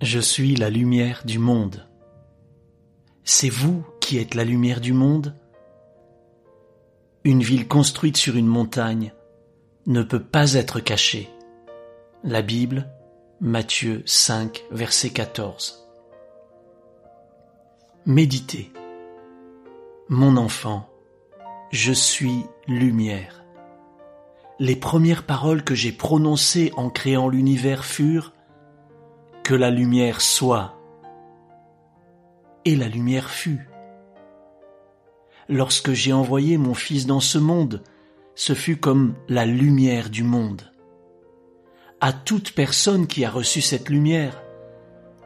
Je suis la lumière du monde. C'est vous qui êtes la lumière du monde Une ville construite sur une montagne ne peut pas être cachée. La Bible, Matthieu 5, verset 14. Méditez. Mon enfant, je suis lumière. Les premières paroles que j'ai prononcées en créant l'univers furent que la lumière soit. Et la lumière fut. Lorsque j'ai envoyé mon Fils dans ce monde, ce fut comme la lumière du monde. À toute personne qui a reçu cette lumière,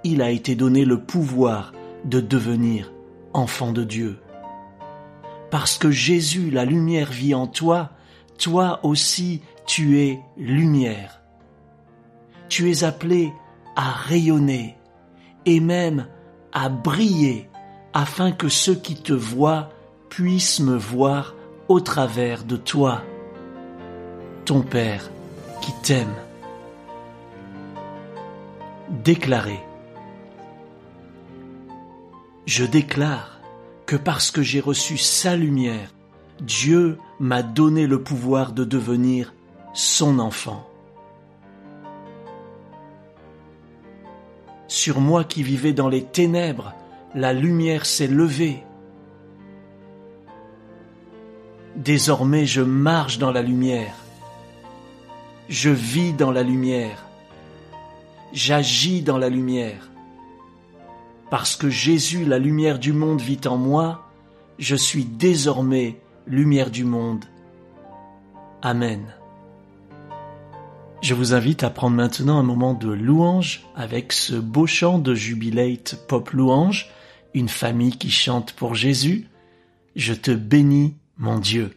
il a été donné le pouvoir de devenir enfant de Dieu. Parce que Jésus, la lumière, vit en toi, toi aussi tu es lumière. Tu es appelé à rayonner et même à briller afin que ceux qui te voient puissent me voir au travers de toi, ton Père qui t'aime. Déclarer. Je déclare que parce que j'ai reçu sa lumière, Dieu m'a donné le pouvoir de devenir son enfant. Sur moi qui vivais dans les ténèbres, la lumière s'est levée. Désormais je marche dans la lumière. Je vis dans la lumière. J'agis dans la lumière. Parce que Jésus, la lumière du monde, vit en moi, je suis désormais lumière du monde. Amen. Je vous invite à prendre maintenant un moment de louange avec ce beau chant de Jubilate Pop Louange, une famille qui chante pour Jésus. Je te bénis, mon Dieu.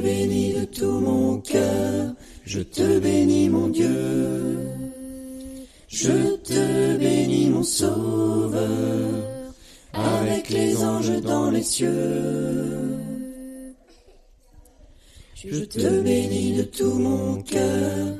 bénis de tout mon cœur, je te bénis mon Dieu. Je te bénis mon Sauveur, avec les anges dans les cieux. Je te bénis de tout mon cœur,